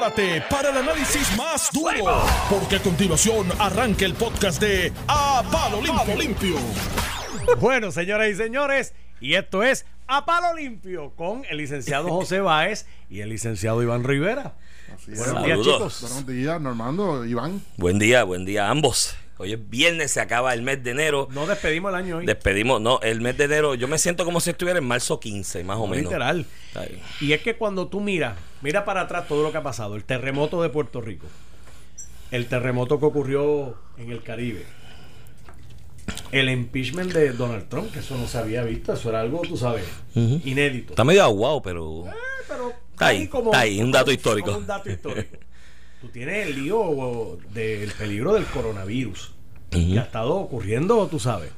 prepárate para el análisis más duro, porque a continuación arranca el podcast de A Palo Limpio. Limpio. Bueno, señoras y señores, y esto es A Palo Limpio con el licenciado José Báez y el licenciado Iván Rivera. Buenos días, chicos. Buenos días, Normando, Iván. Buen día, buen día a ambos. Hoy es viernes, se acaba el mes de enero. No despedimos el año hoy. Despedimos, no, el mes de enero, yo me siento como si estuviera en marzo 15, más o menos. Literal. Ay. Y es que cuando tú miras, mira para atrás todo lo que ha pasado, el terremoto de Puerto Rico, el terremoto que ocurrió en el Caribe, el impeachment de Donald Trump, que eso no se había visto, eso era algo, tú sabes, inédito. Está medio aguado, pero. Eh, pero Está ahí, está ahí, un dato histórico. como un dato histórico. Tú tienes el lío del peligro del coronavirus. Que ha estado ocurriendo, tú sabes.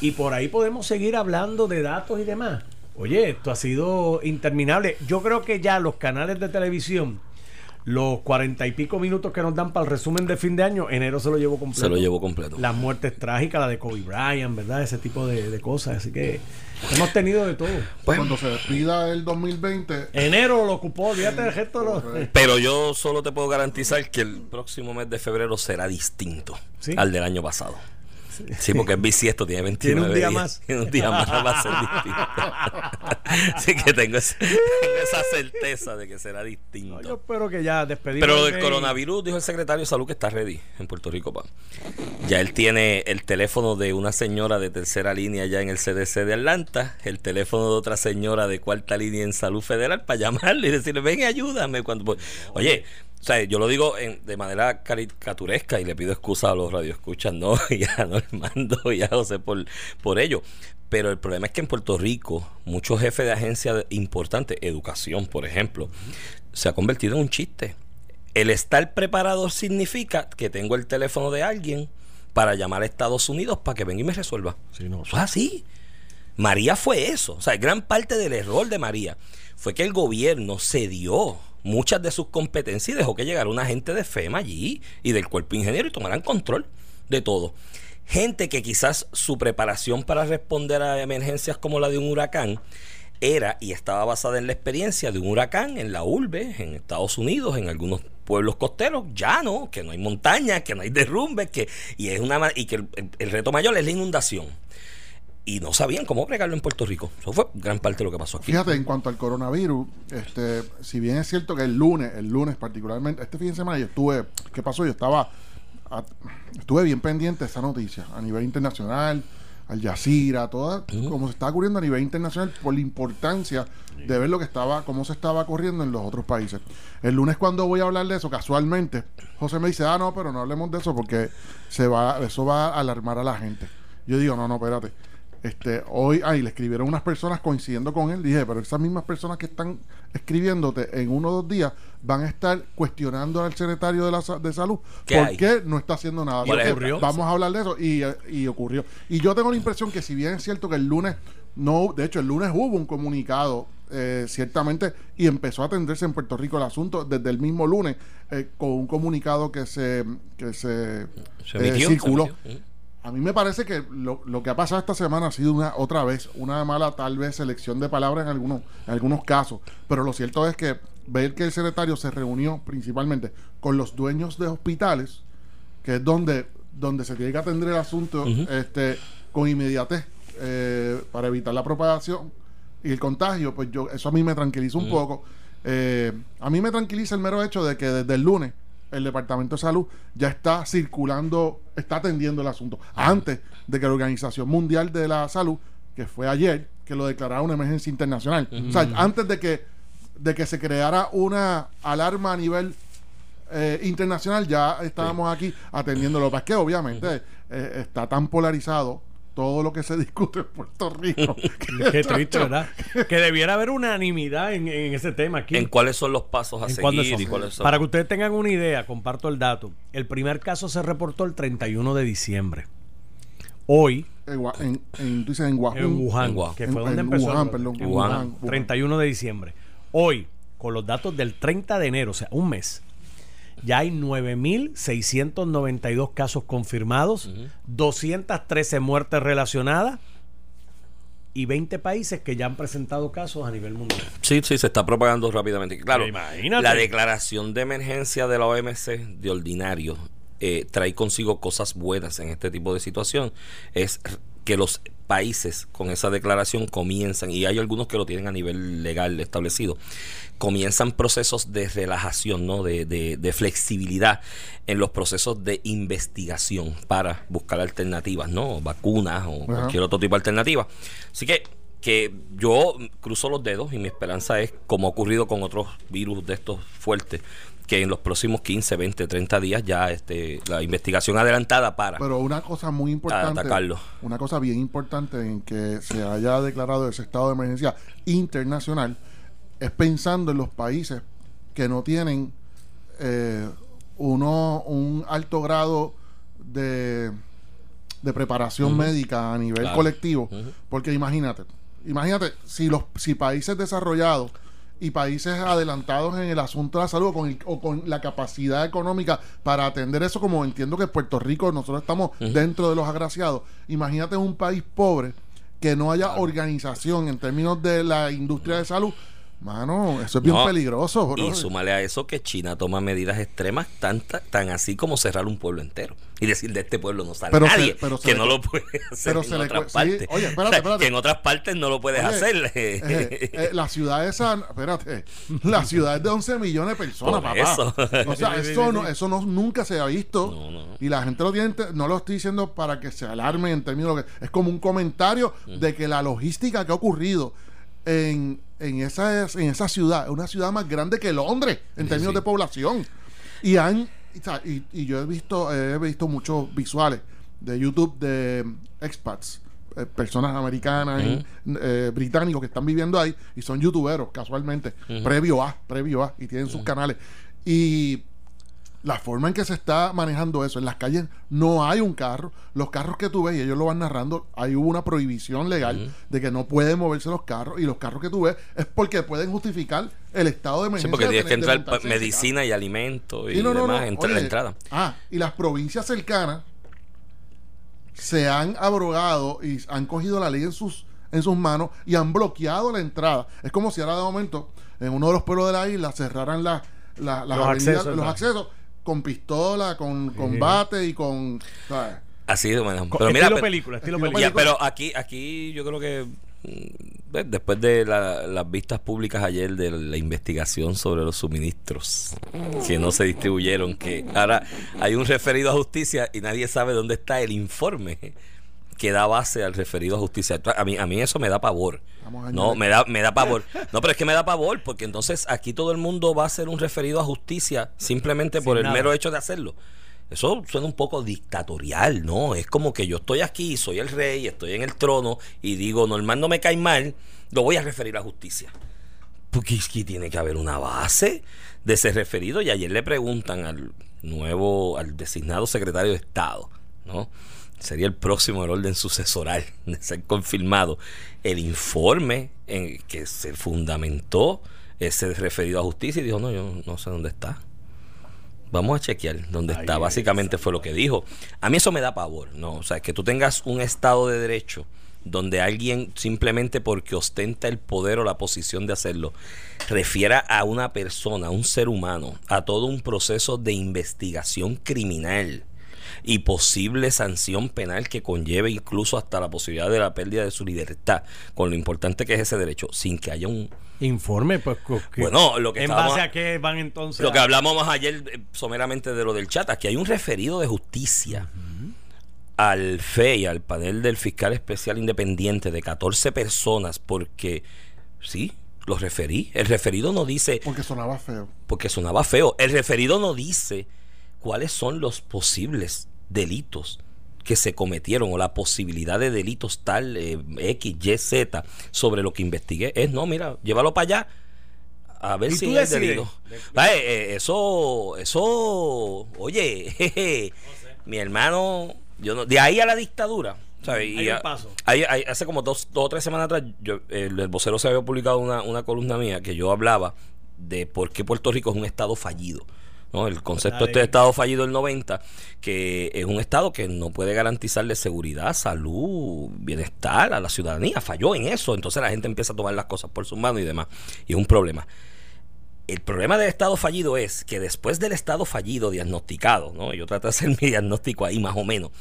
Y por ahí podemos seguir hablando de datos y demás. Oye, esto ha sido interminable. Yo creo que ya los canales de televisión, los cuarenta y pico minutos que nos dan para el resumen de fin de año, enero se lo llevó completo. Se lo llevó completo. Las muertes trágicas, la de Kobe Bryant, ¿verdad? Ese tipo de, de cosas. Así que hemos tenido de todo. Pues, Cuando se despida el 2020, Enero lo ocupó, olvídate del resto. de los- pero yo solo te puedo garantizar que el próximo mes de febrero será distinto Sí. al del año pasado. Sí, porque es bisiesto, tiene 29 Tiene un día días. más. Tiene un día más, va a ser distinto. Así que tengo, ese- esa certeza de que será No, distinto. yo espero que ya despedimos. Pero lo el del coronavirus, dijo el secretario de salud que está ready en Puerto Rico, pa. Ya él tiene el teléfono de una señora de tercera línea ya en el CDC de Atlanta, el teléfono de otra señora de cuarta línea en salud federal para llamarle y decirle, ven, y ayúdame. Cuando, oye, o sea, yo lo digo en- de manera caricaturesca y le pido excusa a los radioescuchas, ¿no? Y a Normando y a José por, por ello. Pero el problema es que en Puerto Rico, muchos jefes de agencias importantes, educación, por ejemplo, se ha convertido en un chiste. El estar preparado significa que tengo el teléfono de alguien para llamar a Estados Unidos para que venga y me resuelva. Sí, no, Eso es así. María fue eso. O sea, gran parte del error de María fue que el gobierno cedió muchas de sus competencias y dejó que llegara una gente de FEMA allí y del cuerpo ingeniero y tomaran control de todo. Gente que quizás su preparación para responder a emergencias como la de un huracán era y estaba basada en la experiencia de un huracán en la urbe, en Estados Unidos, en algunos pueblos costeros, llano, que no hay montañas, que no hay derrumbes, que, y es una y que el, reto mayor es la inundación. Y no sabían cómo pregarlo en Puerto Rico. Eso fue gran parte de lo que pasó aquí. fíjate, en cuanto al coronavirus, este, si bien es cierto que el lunes, el lunes particularmente, este fin de semana yo estuve, ¿qué pasó? Yo estaba, a- estuve bien pendiente de esa noticia a nivel internacional, al Jazeera, toda, como se estaba ocurriendo a nivel internacional por la importancia de ver lo que estaba, cómo se estaba corriendo en los otros países. El lunes cuando voy a hablar de eso, casualmente, José me dice, ah, no, pero no hablemos de eso porque se va, eso va a alarmar a la gente. Yo digo, no, no, espérate. Este, hoy, ahí le escribieron unas personas coincidiendo con él. Dije, pero esas mismas personas que están escribiéndote en uno o dos días van a estar cuestionando al secretario de, la, de salud. ¿Qué ¿Por hay? qué no está haciendo nada? ¿Y Porque ocurrió? Vamos a hablar de eso y, y ocurrió. Y yo tengo la impresión que si bien es cierto que el lunes, no, de hecho el lunes hubo un comunicado, eh, ciertamente, y empezó a atenderse en Puerto Rico el asunto desde el mismo lunes, eh, con un comunicado que se, que se, Se eh, emitió, circuló. A mí me parece que lo, lo que ha pasado esta semana ha sido una otra vez una mala tal vez selección de palabras en algunos en algunos casos, pero lo cierto es que ver que el secretario se reunió principalmente con los dueños de hospitales, que es donde donde se tiene que atender el asunto este con inmediatez eh, para evitar la propagación y el contagio, pues yo eso a mí me tranquiliza un poco. Eh, a mí me tranquiliza el mero hecho de que desde el lunes el Departamento de Salud ya está circulando, está atendiendo el asunto. Antes de que la Organización Mundial de la Salud, que fue ayer, que lo declarara una emergencia internacional. O sea, antes de que, de que se creara una alarma a nivel eh, internacional, ya estábamos aquí atendiéndolo. Que es que obviamente eh, está tan polarizado todo lo que se discute en Puerto Rico. Qué triste, ¿verdad? Que debiera haber unanimidad en, en ese tema aquí. En cuáles son los pasos a ¿En cuándo seguir son? y cuáles son. Para que ustedes tengan una idea, comparto el dato. El primer caso se reportó el 31 de diciembre. Hoy, En, en, en, tú dices en Wuhan. en Wuhan, En Wuhan. que En- fue donde en empezó. Wuhan, perdón, en. Wuhan, 31 de diciembre. Hoy, con los datos del 30 de enero, o sea, un mes, ya hay 9.692 casos confirmados, 213 muertes relacionadas y 20 países que ya han presentado casos a nivel mundial. Sí, sí, se está propagando rápidamente. Claro, imagínate. la declaración de emergencia de la OMC de ordinario eh, trae consigo cosas buenas en este tipo de situación. Es que los países con esa declaración comienzan, y hay algunos que lo tienen a nivel legal establecido, comienzan procesos de relajación, ¿no? de, de, de flexibilidad en los procesos de investigación para buscar alternativas, ¿no? vacunas o cualquier otro tipo de alternativa. Así que que yo cruzo los dedos y mi esperanza es, como ha ocurrido con otros virus de estos fuertes, que en los próximos 15, 20, 30 días ya este, la investigación adelantada para... Pero una cosa muy importante, atacarlo. una cosa bien importante en que se haya declarado ese estado de emergencia internacional es pensando en los países que no tienen eh, uno un alto grado de, de preparación médica a nivel Claro. colectivo, porque imagínate, imagínate si los si países desarrollados y países adelantados en el asunto de la salud o con, el- o con la capacidad económica para atender eso, como entiendo que Puerto Rico nosotros estamos dentro de los agraciados. Imagínate un país pobre que no haya organización en términos de la industria de salud. Mano, eso es bien No, peligroso. bro. Y súmale a eso que China toma medidas extremas tan, tan, tan así como cerrar un pueblo entero. Y decir de este pueblo no sale Pero se- nadie. pero que le- no lo puede hacer pero en se le otras sí, partes. oye, espérate, O sea, espérate. Que en otras partes no lo puedes Oye, hacer. eh, eh, la ciudad esa, espérate, la ciudad es de 11 millones de personas, Por papá. eso. O sea, Sí, sí, eso, sí, no, sí. eso no, nunca se ha visto. No, no. Y la gente lo tiene, no lo estoy diciendo para que se alarmen en términos de que es como un comentario de que la logística que ha ocurrido en, en, esa, en esa ciudad una ciudad más grande que Londres en Sí, términos sí. de población. Y han y, yo he visto, he visto muchos visuales de YouTube de expats, eh, personas americanas, y, eh, británicos que están viviendo ahí y son youtuberos casualmente, previo a, previo a, y tienen sus canales. Y la forma en que se está manejando eso, en las calles no hay un carro, los carros que tú ves, y ellos lo van narrando, hubo una prohibición legal de que no pueden moverse los carros, y los carros que tú ves es porque pueden justificar el estado de Sí, emergencia. porque de tienes que entrar en medicina y alimentos y Sí, no, no, demás no. entra la entrada. Ah, y las provincias cercanas se han abrogado y han cogido la ley en sus en sus manos y han bloqueado la entrada. Es como si ahora de momento en uno de los pueblos de la isla cerraran la- la- las Los avenidas, accesos, los accesos con pistola, con combate y con... ¿sabes? Así de manera. Co- Pero mira, estilo pero- película, estilo estilo película. Ya, pero aquí, aquí yo creo que mm, después de la- las vistas públicas ayer de la investigación sobre los suministros que no se distribuyeron, que ahora hay un referido a justicia y nadie sabe dónde está el informe que da base al referido a justicia. A mí, a mí eso me da pavor. No, me da, me da pavor. No, pero es que me da pavor porque entonces aquí todo el mundo va a hacer un referido a justicia simplemente por el nada. mero hecho de hacerlo. Eso suena un poco dictatorial, ¿no? Es como que yo estoy aquí, soy el rey, estoy en el trono y digo, Normal no me cae mal, lo voy a referir a justicia. Porque es que tiene que haber una base de ese referido. Y ayer le preguntan al nuevo, al designado secretario de Estado, ¿no? Sería el próximo el orden sucesoral de ser confirmado. El informe en que se fundamentó ese referido a justicia y dijo, no, yo no sé dónde está. Vamos a chequear dónde está. Básicamente fue lo que dijo. A mí eso me da pavor, ¿no? O sea, que tú tengas un Estado de Derecho donde alguien simplemente porque ostenta el poder o la posición de hacerlo, refiera a una persona, a un ser humano, a todo un proceso de investigación criminal y posible sanción penal que conlleve incluso hasta la posibilidad de la pérdida de su libertad, con lo importante que es ese derecho, sin que haya un... Informe, pues. Bueno, lo que ¿En base a qué van entonces? Lo que a- hablamos ayer eh, someramente de lo del chat, aquí hay un referido de justicia al FEI, al panel del fiscal especial independiente de 14 personas, porque sí, los referí. El referido no dice, Porque sonaba feo. porque sonaba feo, el referido no dice cuáles son los posibles delitos que se cometieron o la posibilidad de delitos tal eh, X, Y, Z sobre lo que investigué. Es, no, mira, llévalo para allá a ver si es delito. Eh, eh, eso, eso, oye, jeje, mi hermano, yo no, de ahí a la dictadura. ¿sabes? Y Hay un a- paso. hay- hay- hace como dos, dos o tres semanas atrás, yo, el, el vocero se había publicado una, una columna mía que yo hablaba de por qué Puerto Rico es un estado fallido. ¿No? El concepto este de estado fallido del 90, que es un estado que no puede garantizarle seguridad, salud, bienestar a la ciudadanía. Falló en eso. Entonces la gente empieza a tomar las cosas por sus manos y demás. Y es un problema. El problema del estado fallido es que después del estado fallido diagnosticado, ¿no? yo trato de hacer mi diagnóstico ahí más o menos,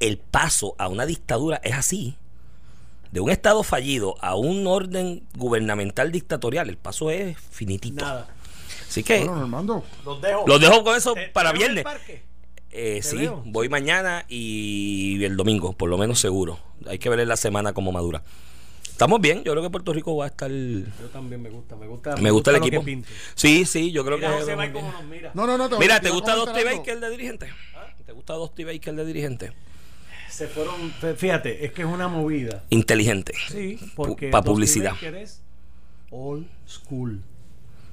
el paso a una dictadura es así. De un estado fallido a un orden gubernamental dictatorial, el paso es finitito. Nada. Así que Bueno, Armando, Los dejo. los dejo con eso ¿Te- para te viernes. Eh, sí, veo. voy mañana y el domingo, por lo menos seguro. Hay que ver en la semana cómo madura. Estamos bien, yo creo que Puerto Rico va a estar. Me Yo también me gusta, me gusta. gusta el que equipo. Sí, sí, yo creo Mira, que. José cómo nos mira. no, no, no. Te, Mira, te ¿te gusta algo. Baker de dirigente? ¿Te gusta Dusty Baker de dirigente? Se fueron, fíjate, es que es una movida. Inteligente. Sí, porque pa' Dusty publicidad. Baker es old school.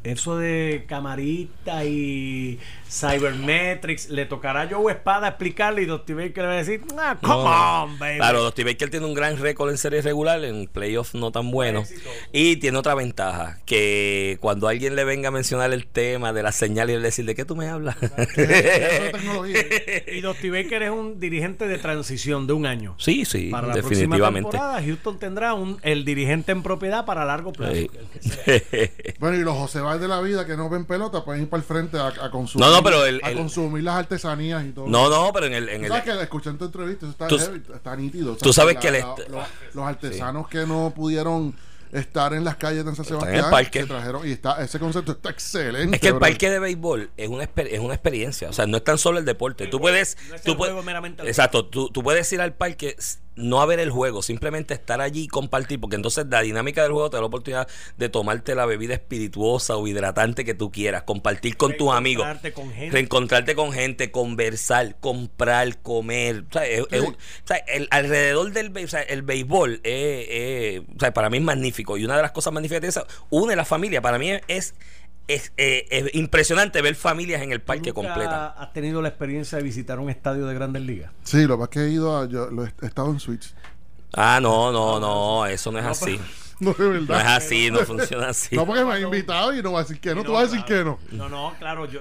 Eso de camarita y cybermetrics, le tocará a Joe Espada explicarle y Dusty Baker le va a decir, ah, come No. on, baby. Claro, Dusty Baker tiene un gran récord en series regular, en playoffs no tan bueno. Y tiene otra ventaja, que cuando alguien le venga a mencionar el tema de la señal y le decir, ¿de qué tú me hablas? Y Dusty Baker es un dirigente de transición de un año. sí, sí, Para la definitivamente. próxima temporada, Houston tendrá un, el dirigente en propiedad para largo plazo. Sí. Bueno, y los José De la vida que no ven pelota pueden ir para el frente a, a consumir, No, no, pero el- a el- consumir las artesanías y todo. No, no, pero en el... En el que escuché en tu entrevista, eso está, Tú- heavy, está nítido. tú sabes que la- el la- est- los, los artesanos que no pudieron estar en las calles de San en el Sebastián parque. se trajeron y está ese concepto está excelente. Es que el parque de béisbol es una, es una experiencia. O sea, no es tan solo el deporte. Tú puedes. no es tú puedes- meramente exacto. Tú, tú puedes ir al parque, no a ver el juego, simplemente estar allí y compartir. Porque entonces la dinámica del juego te da la oportunidad de tomarte la bebida espirituosa o hidratante que tú quieras, compartir con tus amigos, Reencontrarte con gente. reencontrarte con gente, conversar, comprar, comer. O sea, es- es o sea, el, alrededor del o sea, el béisbol, eh, eh, o sea, para mí es magnífico. Y una de las cosas magníficas de eso, une la familia. Para mí es, es, eh, es impresionante ver familias en el ¿Tú parque nunca completa. ¿Has tenido la experiencia de visitar un estadio de Grandes Ligas? Sí, lo que pasa es que he ido a. Yo lo he, he estado en Switch. Ah, no, no, no, eso no es así. No, de No es así, no funciona así. No, porque me ha invitado y no va a decir que no. Tú vas a decir que no. No, no, claro, yo.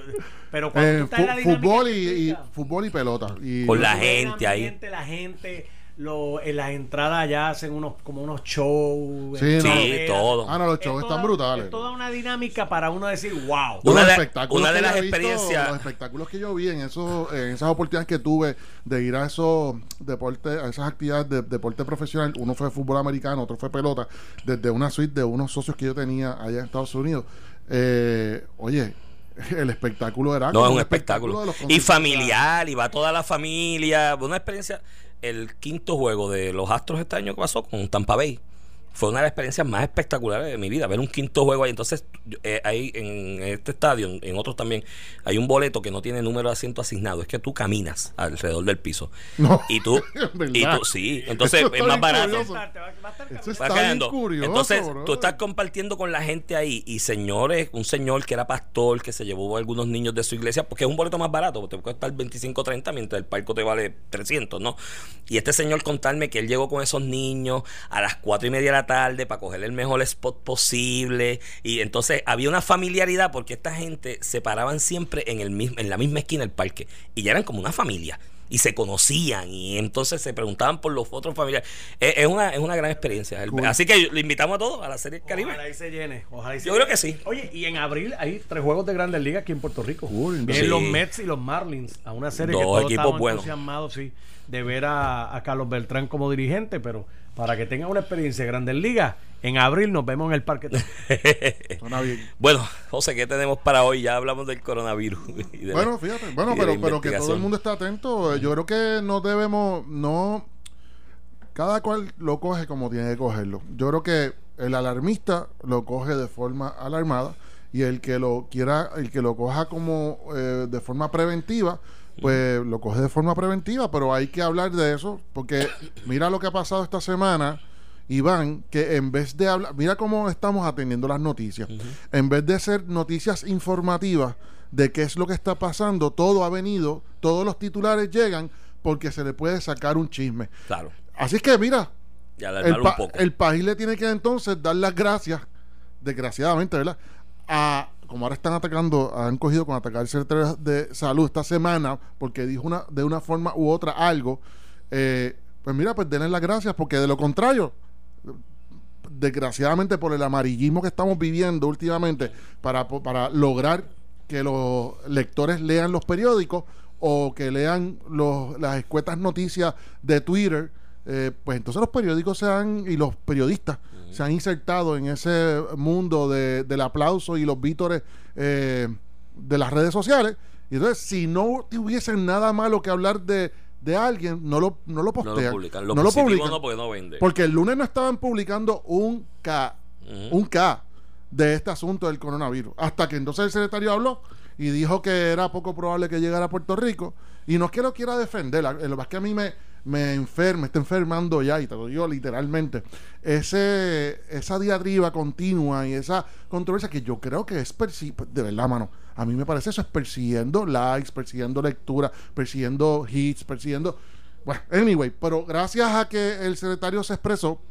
Pero cuando Eh, tú estás en la fútbol y, fútbol y pelota. Y Con la gente ahí. ambiente, La gente, lo, en las entradas allá hacen unos como unos shows. Sí, no. Todo. Ah, no, los Es shows toda- están brutales. Es toda una dinámica para uno decir, wow. Una Los de- espectáculos una de que las visto, experiencias- los espectáculos que yo vi en esos en esas oportunidades que tuve de ir a esos deportes a esas actividades de deporte profesional uno fue fútbol americano otro fue pelota desde una suite de unos socios que yo tenía allá en Estados Unidos eh, oye el espectáculo era No, es un espectáculo. los Y familiar, y va toda la familia. Una experiencia. El quinto juego de los Astros este año que pasó con Tampa Bay. Fue una de las experiencias más espectaculares de mi vida, ver un quinto juego ahí. Entonces, yo- eh, ahí en este estadio, en- en otros también, hay un boleto que no tiene número de asiento asignado. Es que tú caminas alrededor del piso. No, Y tú, y tú, sí. Entonces, Eso es más barato. curioso. Va a estar- va a estar Eso está Va bien curioso, Entonces, bro. tú estás compartiendo con la gente ahí y señores, un señor que era pastor, que se llevó a algunos niños de su iglesia, porque es un boleto más barato, porque te puede costar 25 o 30, mientras el parco te vale 300, ¿no? Y este señor contarme que él llegó con esos niños a las 4 y media de la tarde para coger el mejor spot posible. Y entonces había una familiaridad porque esta gente se paraban siempre en, el mismo, en la misma esquina del parque y ya eran como una familia. Y se conocían y entonces se preguntaban por los otros familiares. Es, es una, es una gran experiencia. Cool. Así que le invitamos a todos a la serie del Caribe. Ojalá y se llene. Ojalá y se Yo creo que sí. Oye, y en abril hay tres juegos de Grandes Ligas aquí en Puerto Rico. Cool, Vienen sí. los Mets y los Marlins a una serie Dos que todos equipos buenos. entusiasmados sí, de ver a, a Carlos Beltrán como dirigente, pero para que tengan una experiencia de Grandes Ligas, en abril nos vemos en el Parque. Bueno, José, ¿qué tenemos para hoy? Ya hablamos del coronavirus. y de la- Bueno, fíjate, bueno, pero, pero que todo el mundo esté atento. eh, Yo creo que no debemos, no, cada cual lo coge como tiene que cogerlo. Yo creo que el alarmista lo coge de forma alarmada y el que lo quiera, el que lo coja como eh, de forma preventiva, pues lo coge de forma preventiva, pero hay que hablar de eso porque mira lo que ha pasado esta semana. Iván, que en vez de hablar, mira cómo estamos atendiendo las noticias, en vez de ser noticias informativas de qué es lo que está pasando, todo ha venido, todos los titulares llegan porque se le puede sacar un chisme. Claro, Así que mira, ya el, pa- un poco. el país le tiene que entonces dar las gracias, desgraciadamente, ¿verdad? A como ahora están atacando, han cogido con atacar al secretario de salud esta semana, porque dijo una, de una forma u otra algo, eh, pues mira, pues denle las gracias, porque de lo contrario, desgraciadamente por el amarillismo que estamos viviendo últimamente, para, para lograr que los lectores lean los periódicos o que lean los, las escuetas noticias de Twitter, eh, pues entonces los periódicos se han, y los periodistas se han insertado en ese mundo de, del aplauso y los vítores eh, de las redes sociales. Y entonces, si no tuviesen nada malo que hablar de, de alguien, no lo, no lo postean. No lo publican. Lo no lo publican. No porque no vende. Porque el lunes no estaban publicando un K, un K de este asunto del coronavirus. Hasta que entonces el secretario habló y dijo que era poco probable que llegara a Puerto Rico. Y no es que lo quiera defender, lo que a mí me, me enferma, está enfermando ya, y te lo digo literalmente, ese, esa diatriba continua y esa controversia que yo creo que es de verdad, mano, a mí me parece eso es persiguiendo likes, persiguiendo lectura, persiguiendo hits, persiguiendo... Bueno, anyway, pero gracias a que el secretario se expresó,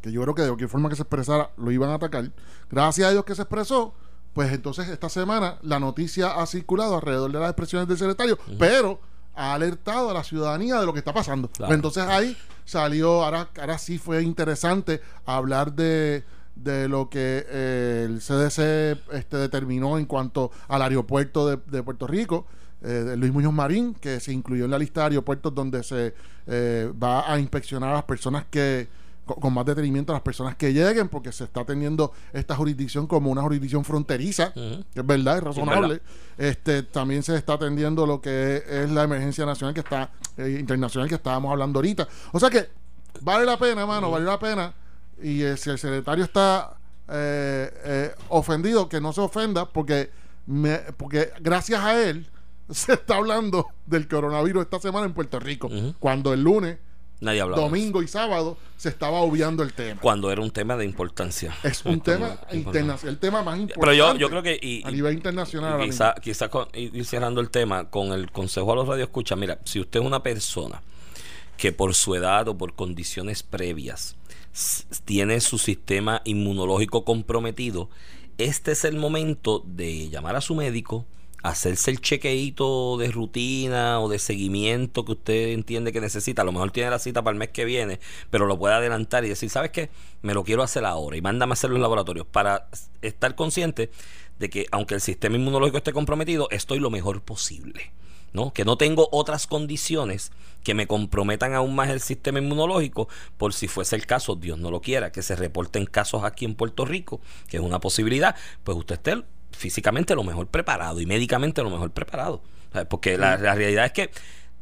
que yo creo que de cualquier forma que se expresara lo iban a atacar, gracias a Dios que se expresó, pues entonces esta semana la noticia ha circulado alrededor de las expresiones del secretario, pero ha alertado a la ciudadanía de lo que está pasando. Pues entonces ahí salió, ahora, ahora sí fue interesante hablar de, de lo que eh, el CDC este, determinó en cuanto al aeropuerto de, Puerto Rico. Eh, de Luis Muñoz Marín, que se incluyó en la lista de aeropuertos donde se eh, va a inspeccionar a las personas que, con, más detenimiento a las personas que lleguen, porque se está teniendo esta jurisdicción como una jurisdicción fronteriza, que es verdad, es razonable. Este, también se está atendiendo lo que es, la emergencia nacional que está, eh, internacional que estábamos hablando ahorita. O sea que vale la pena, mano, vale la pena. Y eh, si el secretario está eh, ofendido, que no se ofenda, porque, me, porque gracias a él se está hablando del coronavirus esta semana en Puerto Rico, cuando el lunes Nadie hablaba. Domingo y sábado se estaba obviando el tema. Cuando era un tema de importancia. Es un tema internacional, el tema más importante. Pero yo, yo creo que. a nivel internacional. Quizá, quizá ir cerrando el tema con el consejo a los radioescuchas. Mira, si usted es una persona que por su edad o por condiciones previas tiene su sistema inmunológico comprometido, este es el momento de llamar a su médico hacerse el chequeito de rutina o de seguimiento que usted entiende que necesita. A lo mejor tiene la cita para el mes que viene, pero lo puede adelantar y decir, ¿sabes qué? Me lo quiero hacer ahora y mándame a hacerlo en laboratorio para estar consciente de que aunque el sistema inmunológico esté comprometido, estoy lo mejor posible. ¿no? Que no tengo otras condiciones que me comprometan aún más el sistema inmunológico, por si fuese el caso, Dios no lo quiera, que se reporten casos aquí en Puerto Rico, que es una posibilidad, pues usted esté físicamente lo mejor preparado y médicamente lo mejor preparado. Porque la, realidad es que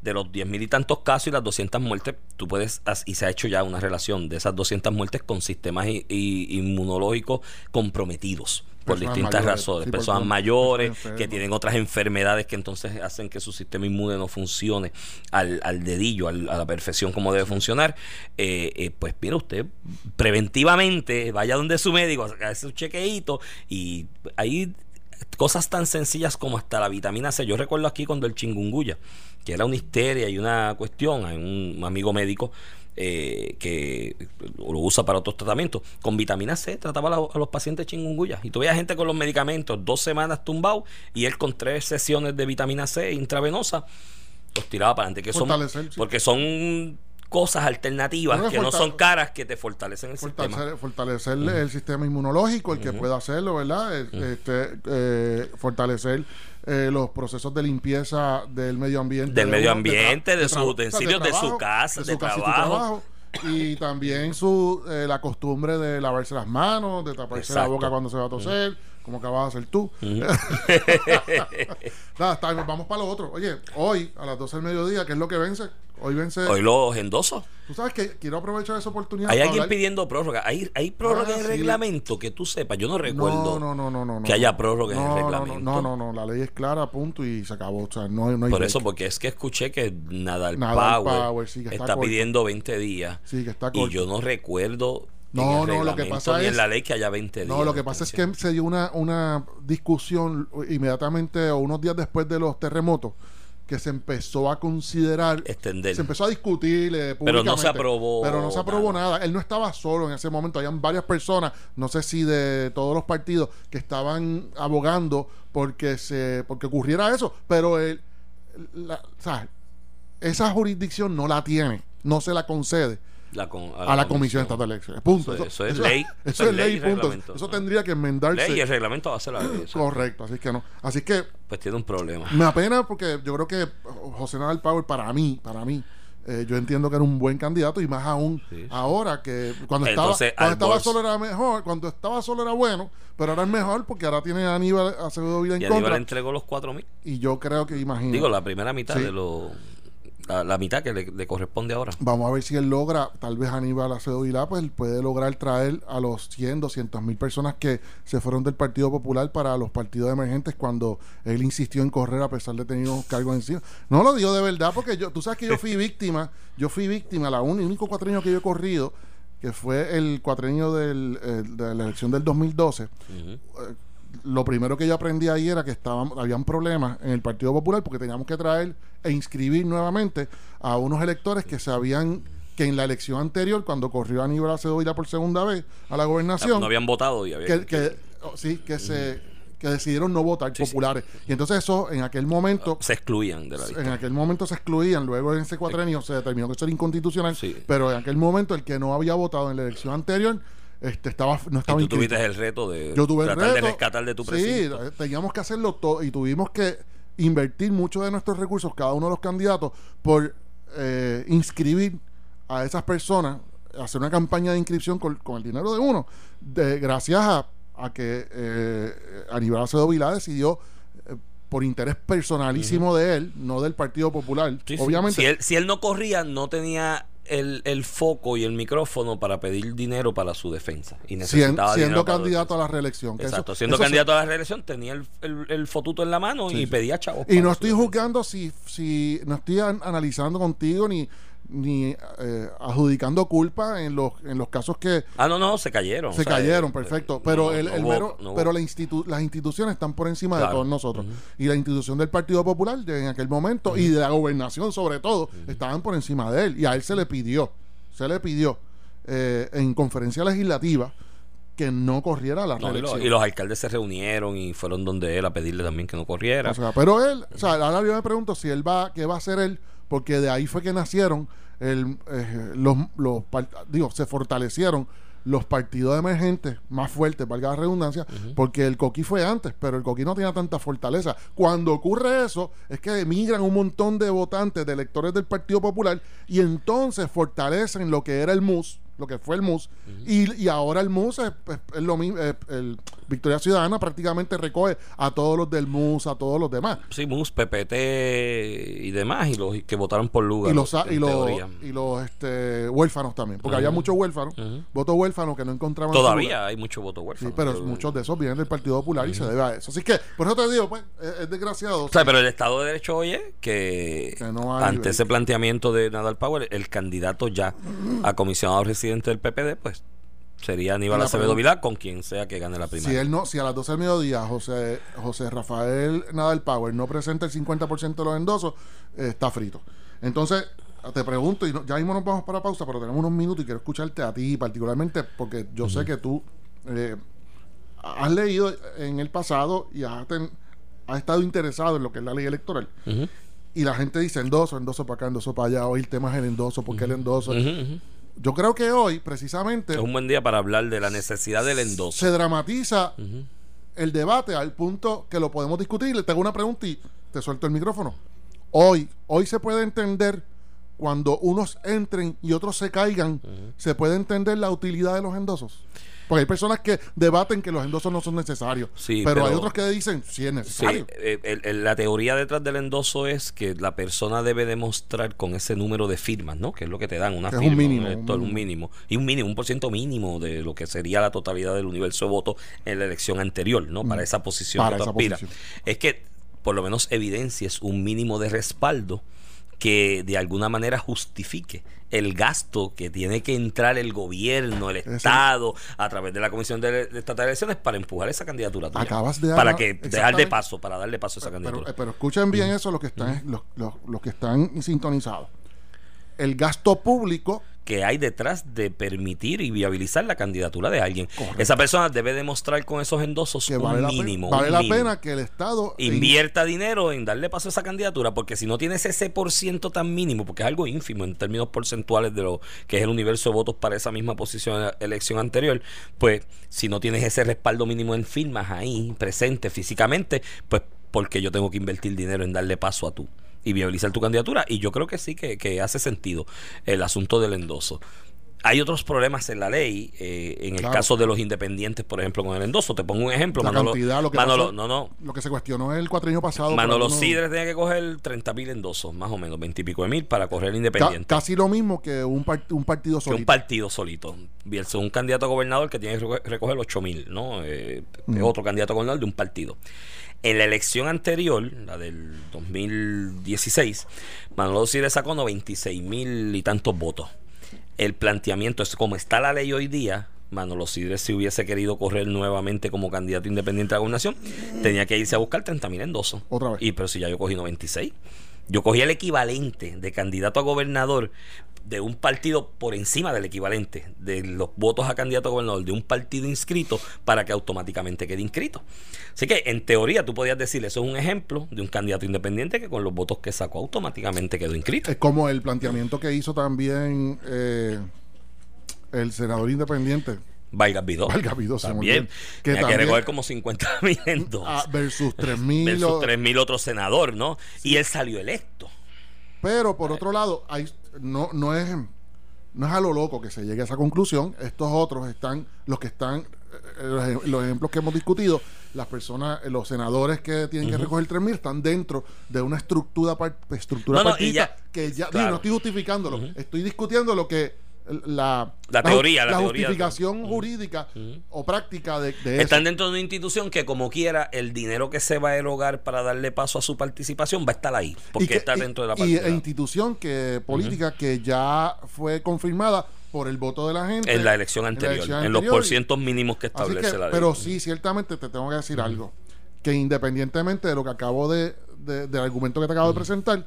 de los 10 mil y tantos casos y las 200 muertes, tú puedes, y se ha hecho ya una relación de esas 200 muertes con sistemas inmunológicos comprometidos por distintas razones. personas mayores que tienen otras enfermedades que entonces hacen que su sistema inmune no funcione al, al dedillo, a la perfección como debe funcionar. Eh, eh, pues mira usted, preventivamente vaya donde su médico, haga su chequeito y ahí cosas tan sencillas como hasta la vitamina C. Yo recuerdo aquí cuando el chingunguya, que era una histeria y una cuestión, hay un amigo médico eh, que lo usa para otros tratamientos, con vitamina C trataba a, los pacientes chingunguya. Y todavía gente con los medicamentos, dos semanas tumbado, y él con tres sesiones de vitamina C intravenosa, los tiraba para adelante. Que son, Porque son cosas alternativas que no son caras que te fortalecen el sistema. Fortalecer el sistema inmunológico, el que pueda hacerlo, ¿verdad? Este, eh, fortalecer eh, los procesos de limpieza del medio ambiente. Del medio ambiente, de, sus utensilios, de, su casa, de, trabajo. y también su eh, la costumbre de lavarse las manos, de taparse la boca cuando se va a toser, como acabas de hacer tú. Nada, está, vamos para lo otro. Oye, hoy a las 12 del mediodía, ¿qué es lo que vence? Hoy vence. Hoy los endosos. Tú sabes que quiero aprovechar esa oportunidad. Hay alguien pidiendo prórroga. Hay, hay prórroga ah, en el reglamento que tú sepas. Yo no recuerdo no, no, no, que haya prórroga en el reglamento. No, no, no. La ley es clara, punto y se acabó. O sea, no, hay Por eso, porque es que escuché que Nadal, Power, está, pidiendo 20 días. Sí, que está Y yo no recuerdo no, no, lo que pasa es. en la ley que haya 20 días. No, lo que pasa es que se dio una, una discusión inmediatamente o unos días después de los terremotos que se empezó a considerar Extender. se empezó a discutir eh, Pero no se aprobó pero no se aprobó nada. nada. él no estaba solo en ese momento habían varias personas no sé si de todos los partidos que estaban abogando porque se porque ocurriera eso pero él la- o sea, esa jurisdicción no la tiene no se la concede La con- a la Comisión Estatal de Elecciones. Punto. Eso- eso es ley. Eso, es ley, punto. reglamento. Eso tendría que enmendarse. Ley y el reglamento hace la ley. Correcto, así que no. Así que Pues tiene un problema. me apena porque yo creo que José Nadal Power, para mí, para mí, eh, yo entiendo que era un buen candidato y más aún Sí, ahora que cuando Entonces, estaba, cuando estaba Bols- solo era mejor, cuando estaba solo era bueno, pero ahora es mejor porque ahora tiene a Aníbal Acevedo Vila en Y Aníbal contra. entregó los cuatro mil. Y yo creo que, imagino. Digo, la primera mitad Sí. de los. La, la mitad que le, le corresponde ahora. Vamos a ver si él logra, tal vez Aníbal Acevedo Vilá, pues él puede lograr traer a los 100, 200 mil personas que se fueron del Partido Popular para los partidos emergentes cuando él insistió en correr a pesar de tener unos cargos encima. No lo digo de verdad porque yo, tú sabes que yo fui víctima, yo fui víctima, la un- el único cuatrenio que yo he corrido, que fue el cuatrenio del, eh, de la elección del 2012 Ujú. Lo primero que yo aprendí ahí era que estaban, habían problemas en el Partido Popular porque teníamos que traer e inscribir nuevamente a unos electores que se habían que en la elección anterior, cuando corrió Aníbal Acevedo por segunda vez a la gobernación, No habían votado y que, que- oh, sí, que se que decidieron no votar Sí, sí. populares. Y entonces eso en aquel momento se excluían de la lista. en aquel momento se excluían, luego en ese cuatrenio se determinó que eso era inconstitucional, Sí. pero en aquel momento el que no había votado en la elección anterior este estaba no Y estaba tú inscrito. tuviste el reto de Yo tuve el tratar de rescatar de tu Sí, precinto. eh, teníamos que hacerlo todo y tuvimos que invertir mucho de nuestros recursos, cada uno de los candidatos, por eh, inscribir a esas personas, hacer una campaña de inscripción con, con el dinero de uno, de, gracias a, a que eh, Aníbal Acevedo Vilá decidió eh, por interés personalísimo de él, no del Partido Popular. Sí, sí. Obviamente, Si él, si él no corría, no tenía el, el foco y el micrófono para pedir dinero para su defensa. Y sien- necesitaba siendo candidato a la reelección. que eso- Exacto, siendo eso candidato a la reelección, tenía el, el, el fotuto en la mano Sí, y sí. pedía chavos. Y no estoy juzgando si, si no estoy an- analizando contigo ni, ni eh, adjudicando culpa en los, en los casos que Ah, no, no, se cayeron. se o sea, cayeron, eh, perfecto. Pero no- el, el mero, no pero la institu- las instituciones están por encima de todos nosotros. Y la institución del Partido Popular de- en aquel momento y de la gobernación sobre todo estaban por encima de él. Y a él se le pidió, se le pidió eh, en conferencia legislativa que no corriera la no, y, los, reelección. y los alcaldes se reunieron y fueron donde él a pedirle también que no corriera. O sea, pero él, o sea, ahora yo me pregunto si él va, qué va a hacer él, porque de ahí fue que nacieron el, eh, los, los, digo, se fortalecieron los partidos emergentes más fuertes, valga la redundancia, porque el coquí fue antes, pero el coquí no tenía tanta fortaleza. Cuando ocurre eso, es que emigran un montón de votantes, de electores del Partido Popular, y entonces fortalecen lo que era el MUS, lo que fue el MUS, y, y ahora el MUS es, es- es lo mismo, es- el Victoria Ciudadana prácticamente recoge a todos los del MUS, a todos los demás. Sí, MUS, PPT y demás, y los que votaron por lugar. y los en y los y los este, huérfanos también porque había muchos huérfanos Ujú. votos huérfanos que no encontraban Todavía hay mucho voto sí huérfano. pero muchos de esos vienen del Partido Popular y se debe a eso. Así que por eso te digo pues es, es desgraciado. O sea, pero el Estado de Derecho hoy es que, Que no hay ante ese planteamiento de Nadal Power, el candidato ya a comisionado residente del PPD, pues sería Aníbal La Acevedo Vilá con quien sea que gane la si primaria. él no si a las 12 del mediodía José José Rafael Nadal Power no presenta el 50% de los endosos eh, está frito. Entonces te pregunto y no- ya mismo nos vamos para pausa pero tenemos unos minutos y quiero escucharte a ti particularmente porque yo sé que tú eh, has leído en el pasado y has, ten- has estado interesado en lo que es la ley electoral. Y la gente dice endoso, endoso para acá, endoso para allá, hoy el tema es el endoso, ¿por qué el endoso? Yo creo que hoy, precisamente, Es un buen día para hablar de la necesidad del endoso. se dramatiza el debate al punto que lo podemos discutir. Le tengo una pregunta y te suelto el micrófono. Hoy, hoy se puede entender cuando unos entren y otros se caigan, se puede entender la utilidad de los endosos. Porque hay personas que debaten que los endosos no son necesarios, Sí, pero, hay otros que dicen sí es Sí, necesario. eh, el- el- la teoría detrás del endoso es que la persona debe demostrar con ese número de firmas, ¿no? Que es lo que te dan, una es firma, un mínimo, elector, un un mínimo. Y un mínimo, un por ciento mínimo de lo que sería la totalidad del universo de votos en la elección anterior, ¿no? Para esa posición Mm. Para que tú esa aspiras. posición. Es que por lo menos evidencias un mínimo de respaldo que de alguna manera justifique el gasto que tiene que entrar el gobierno, el Estado, a través de la Comisión de, de Estatal de Elecciones para empujar esa candidatura tuya. Acabas de para que dejar de paso, para darle paso a esa candidatura. Pero, pero escuchen bien eso los que están, los, los, los que están sintonizados. El gasto público que hay detrás de permitir y viabilizar la candidatura de alguien. Esa persona debe demostrar con esos endosos que vale un mínimo. La vale la pena que el Estado invierta dinero en darle paso a esa candidatura, porque si no tienes ese por ciento tan mínimo, porque es algo ínfimo en términos porcentuales de lo que es el universo de votos para esa misma posición en la elección anterior, pues si no tienes ese respaldo mínimo en firmas ahí, presente físicamente, pues porque yo tengo que invertir dinero en darle paso a tú y viabilizar tu candidatura. Y yo creo que sí que, hace sentido el asunto del endoso. Hay otros problemas en la ley, eh, en el caso de los independientes, por ejemplo, con el endoso. Te pongo un ejemplo. La Manolo, cantidad, lo que Manolo, no, no. Lo que se cuestionó el cuatrienio pasado. Manolo Sidres tenía que coger 30 mil endosos, más o menos, 20 y pico de mil para correr el independiente. casi lo mismo que un, un partido solito. Que un partido solito. un candidato a gobernador que tiene que recoger 8 mil, ¿no? Eh, Es otro candidato a gobernador de un partido. En la elección anterior, la del 2016, Manolo Cire sacó 96 mil y tantos votos. El planteamiento es como está la ley hoy día, Manolo Sidre, si hubiese querido correr nuevamente como candidato independiente a la gobernación, tenía que irse a buscar 30 mil endosos. Otra vez. Y pero si ya yo cogí 96. Yo cogí el equivalente de candidato a gobernador de un partido por encima del equivalente de los votos a candidato a gobernador de un partido inscrito para que automáticamente quede inscrito. Así que en teoría tú podías decir, eso es un ejemplo de un candidato independiente que con los votos que sacó automáticamente quedó inscrito. Es como el planteamiento que hizo también eh, el senador independiente. Valga Vidó. Valga Vidó, también. Que tenía que recoger como 50 mil en dos. Ah, versus 3 mil. Versus 3 mil otro senador, ¿no? Y él salió electo. Pero por otro lado, hay, no, no, es, no es a lo loco que se llegue a esa conclusión. Estos otros están, los que están, eh, los, ejemplos que hemos discutido, las personas, los senadores que tienen que recoger 3.000 están dentro de una estructura, estructura partida que ya, no estoy justificándolo, estoy discutiendo lo que la, la teoría, la, justificación jurídica o práctica de, de Están dentro de una institución que como quiera el dinero que se va a erogar para darle paso a su participación va a estar ahí, porque está dentro de la partida. Y institución que política que ya fue confirmada por el voto de la gente en la elección anterior, en, los porcientos mínimos que establece la ley. Pero sí, ciertamente te tengo que decir algo, que independientemente de lo que acabo de, del argumento que te acabo de presentar,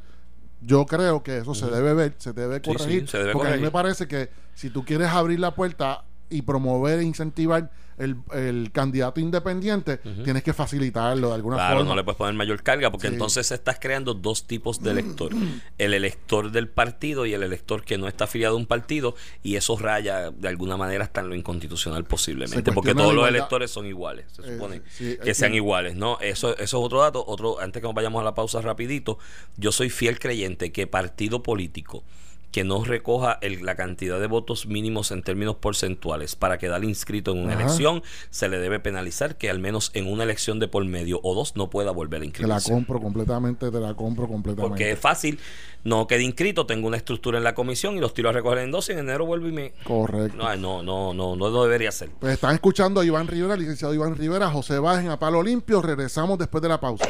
yo creo que eso se debe ver, se debe corregir. porque a mí me parece que si tú quieres abrir la puerta y promover e incentivar el, candidato independiente, tienes que facilitarlo de alguna forma. Claro, no le puedes poner mayor carga porque entonces estás creando dos tipos de elector. el elector del partido y el elector que no está afiliado a un partido y eso raya de alguna manera hasta en lo inconstitucional posiblemente porque todos los electores son iguales, se eh, supone que sean iguales, ¿no? Eso, eso es otro dato. Otro, antes que nos vayamos a la pausa rapidito, yo soy fiel creyente que partido político que no recoja la cantidad de votos mínimos en términos porcentuales para quedar inscrito en una elección, se le debe penalizar que al menos en una elección de por medio o dos no pueda volver a inscribirse. Te la compro completamente, te la compro completamente. Porque es fácil, no quede inscrito, tengo una estructura en la comisión y los tiro a recoger en dos y en enero vuelvo y me... Correcto. No, no, no, no, no debería ser. Pues están escuchando a Iván Rivera, licenciado Iván Rivera, José Báez en A Palo Limpio, regresamos después de la pausa.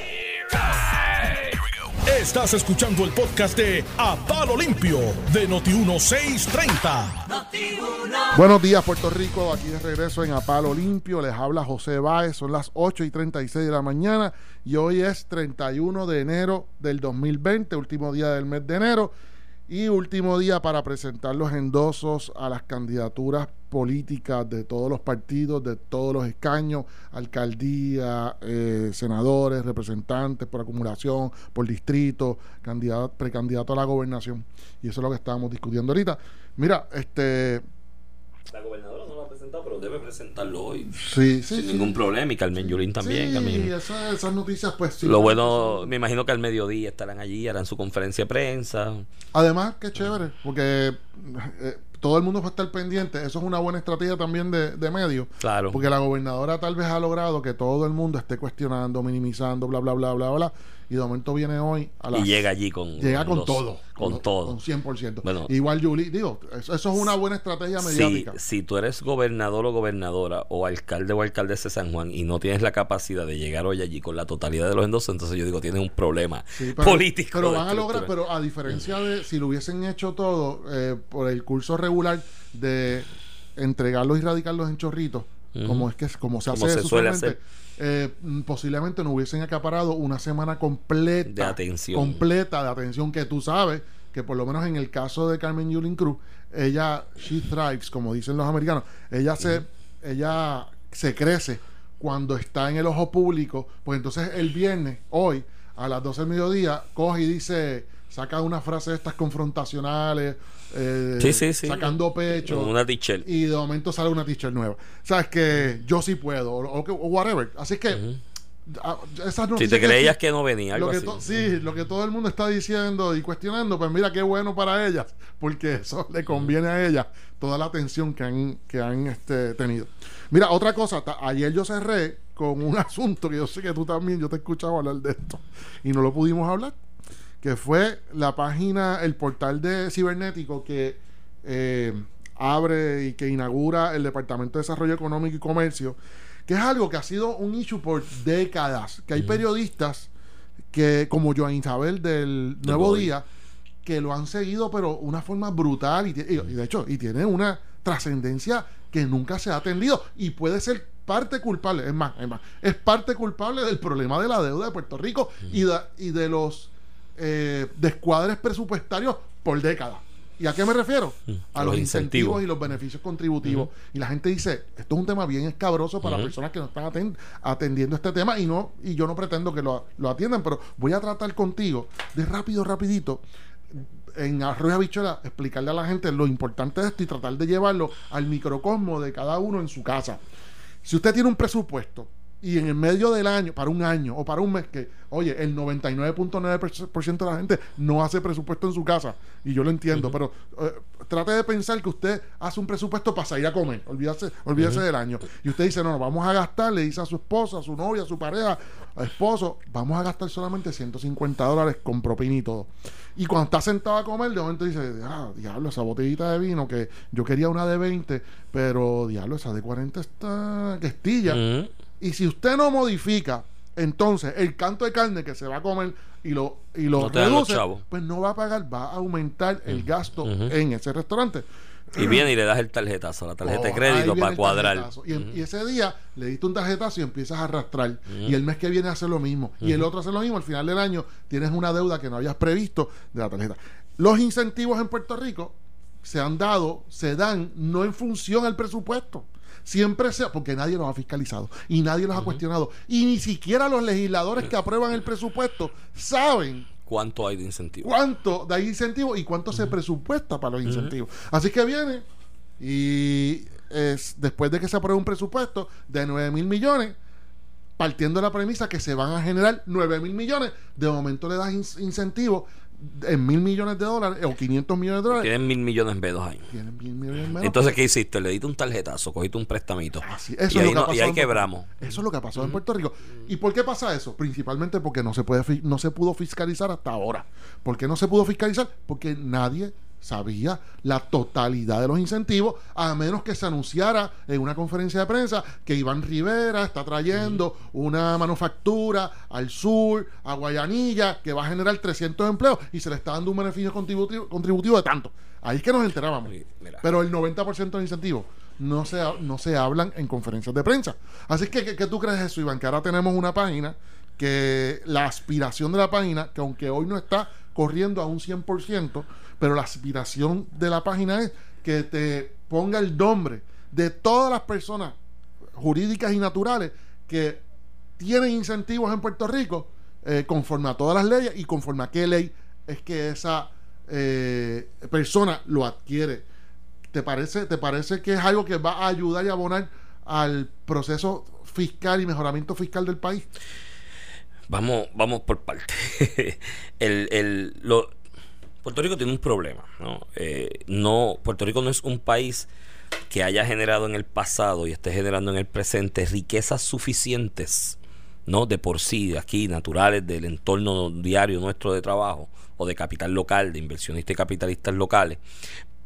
Estás escuchando el podcast de A Palo Limpio de Noti1630. Buenos días, Puerto Rico. Aquí de regreso en A Palo Limpio. Les habla José Báez. Son las 8 y 36 de la mañana y hoy es 31 de enero del 2020, último día del mes de enero. Y último día para presentar los endosos a las candidaturas políticas de todos los partidos, de todos los escaños, alcaldía, eh, senadores, representantes por acumulación, por distrito, candidato, precandidato a la gobernación. Y eso es lo que estábamos discutiendo ahorita. Mira, este la gobernadora no lo ha presentado, pero debe presentarlo hoy. Sí, sí. Sin ningún problema. Y Carmen Yulín también. Sí, esas, noticias, pues sí. Lo bueno, me imagino que al mediodía estarán allí, harán su conferencia de prensa. Además, qué chévere, porque eh, todo el mundo va a estar pendiente. Eso es una buena estrategia también de, de medios. Claro. Porque la gobernadora tal vez ha logrado que todo el mundo esté cuestionando, minimizando, bla, bla, bla, bla, bla. Y de momento viene hoy a las Y llega allí con. Llega con los- todo. Con todo. Con 100%. Bueno. Igual Julie, digo, eso, eso es una buena estrategia Si, mediática. si tú eres gobernador o gobernadora o alcalde o alcaldesa de San Juan y no tienes la capacidad de llegar hoy allí con la totalidad de los endosos, entonces yo digo, tienes un problema Sí, pero- político. Pero van a lograr, pero a diferencia de si lo hubiesen hecho todo eh, por el curso regular de entregarlos y radicarlos en chorritos, como es que como se hace se suele usualmente, eh, posiblemente no hubiesen acaparado una semana completa De atención. completa de atención que tú sabes que por lo menos en el caso de Carmen Yulín Cruz ella she thrives como dicen los americanos ella se ella se crece cuando está en el ojo público pues entonces el viernes hoy a las 12 del mediodía coge y dice saca una frase de estas confrontacionales eh, Sí, sí, sí. sacando pecho Una teacher. y de momento sale una teacher nueva. Sabes que yo sí puedo, o, o o whatever. Así que ah, esas Si noticias te creías que no venía, algo lo que así. sí, lo que todo el mundo está diciendo y cuestionando, pues mira qué bueno para ellas, porque eso le conviene a ellas toda la atención que han, que han este, tenido. Mira, otra cosa, ayer yo cerré con un asunto que yo sé que tú también, yo te he escuchado hablar de esto y no lo pudimos hablar, que fue la página, el portal de cibernético que eh, abre y que inaugura el Departamento de Desarrollo Económico y Comercio, que es algo que ha sido un issue por décadas, que hay periodistas que como Joan Isabel del Nuevo Día que lo han seguido pero una forma brutal y, ti- y- y de hecho y tiene una trascendencia que nunca se ha atendido y puede ser parte culpable es más es más es parte culpable del problema de la deuda de Puerto Rico y, de, y de los eh, descuadres presupuestarios por décadas ¿Y a qué me refiero? A los los, incentivos. incentivos y los beneficios contributivos. Y la gente dice, esto es un tema bien escabroso para personas que no están aten- atendiendo este tema y no y yo no pretendo que lo, lo atiendan, pero voy a tratar contigo de rápido, rapidito, en Arroyo Habichuela, explicarle a la gente lo importante de esto y tratar de llevarlo al microcosmo de cada uno en su casa. Si usted tiene un presupuesto y en el medio del año, para un año o para un mes, que, oye, el 99.9% de la gente no hace presupuesto en su casa, y yo lo entiendo, pero eh, trate de pensar que usted hace un presupuesto para salir a comer, olvídese, olvídese del año, y usted dice, no, no, vamos a gastar, le dice a su esposa, a su novia, a su pareja, a esposo, vamos a gastar solamente 150 dólares con propina y todo. Y cuando está sentado a comer, de momento dice, ah, diablo, esa botellita de vino que yo quería una de 20, pero diablo, esa de 40 está que estilla. Y si usted no modifica, entonces el canto de carne que se va a comer y lo, y lo No reduce, pues no va a pagar, va a aumentar el gasto en ese restaurante. Y viene y le das el tarjetazo, la tarjeta de Oh, crédito para cuadrar. y ese día le diste un tarjetazo y empiezas a arrastrar. Y el mes que viene hace lo mismo. Y el otro hace lo mismo. Al final del año tienes una deuda que no habías previsto de la tarjeta. Los incentivos en Puerto Rico se han dado, se dan no en función al presupuesto. Siempre sea, porque nadie los ha fiscalizado y nadie los ha cuestionado. Y ni siquiera los legisladores que aprueban el presupuesto saben ¿Cuánto hay de incentivo? cuánto da incentivo y cuánto se presupuesta para los incentivos. Así que viene y es después de que se apruebe un presupuesto de 9 mil millones, partiendo de la premisa que se van a generar 9 mil millones, de momento le das in- incentivo en mil millones de dólares o 500 millones de dólares. Tienen mil millones en B2 años. Tienen mil millones menos. Entonces, ¿qué hiciste? Le diste un tarjetazo, cogiste un prestamito. Así, eso y, es ahí lo que ha y ahí en quebramos. Eso es lo que ha pasado en Puerto Rico. ¿Y por qué pasa eso? Principalmente porque no se puede no se pudo fiscalizar hasta ahora. ¿Por qué no se pudo fiscalizar? Porque nadie sabía la totalidad de los incentivos, a menos que se anunciara en una conferencia de prensa que Iván Rivera está trayendo una manufactura al sur, a Guayanilla, que va a generar 300 empleos y se le está dando un beneficio contributivo, contributivo de tanto. Ahí es que nos enterábamos. Mira. Pero el 90% de los incentivos no se, no se hablan en conferencias de prensa. Así que, ¿qué, qué tú crees eso, Iván? Que ahora tenemos una página que la aspiración de la página, que aunque hoy no está corriendo a un 100%, pero la aspiración de la página es que te ponga el nombre de todas las personas jurídicas y naturales que tienen incentivos en Puerto Rico eh, conforme a todas las leyes y conforme a qué ley es que esa eh, persona lo adquiere. ¿Te parece, ¿Te parece que es algo que va a ayudar y abonar al proceso fiscal y mejoramiento fiscal del país? Vamos, vamos por parte. el, Puerto Rico tiene un problema. ¿no? Eh, no, Puerto Rico no es un país que haya generado en el pasado y esté generando en el presente riquezas suficientes, ¿no? De por sí, aquí, naturales, del entorno diario nuestro de trabajo, o de capital local, de inversionistas y capitalistas locales,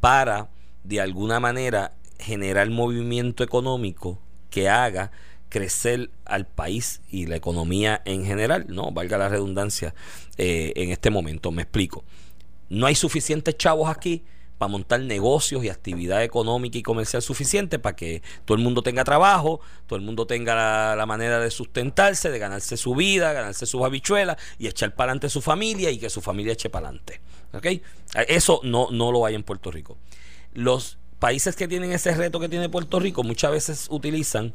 para, de alguna manera, generar movimiento económico que haga crecer al país y la economía en general, no valga la redundancia eh, en este momento. Me explico. No hay suficientes chavos aquí para montar negocios y actividad económica y comercial suficiente para que todo el mundo tenga trabajo, todo el mundo tenga la, manera de sustentarse, de ganarse su vida, ganarse sus habichuelas y echar para adelante su familia y que su familia eche para adelante. Eso no, no lo hay en Puerto Rico. Los países que tienen ese reto que tiene Puerto Rico muchas veces utilizan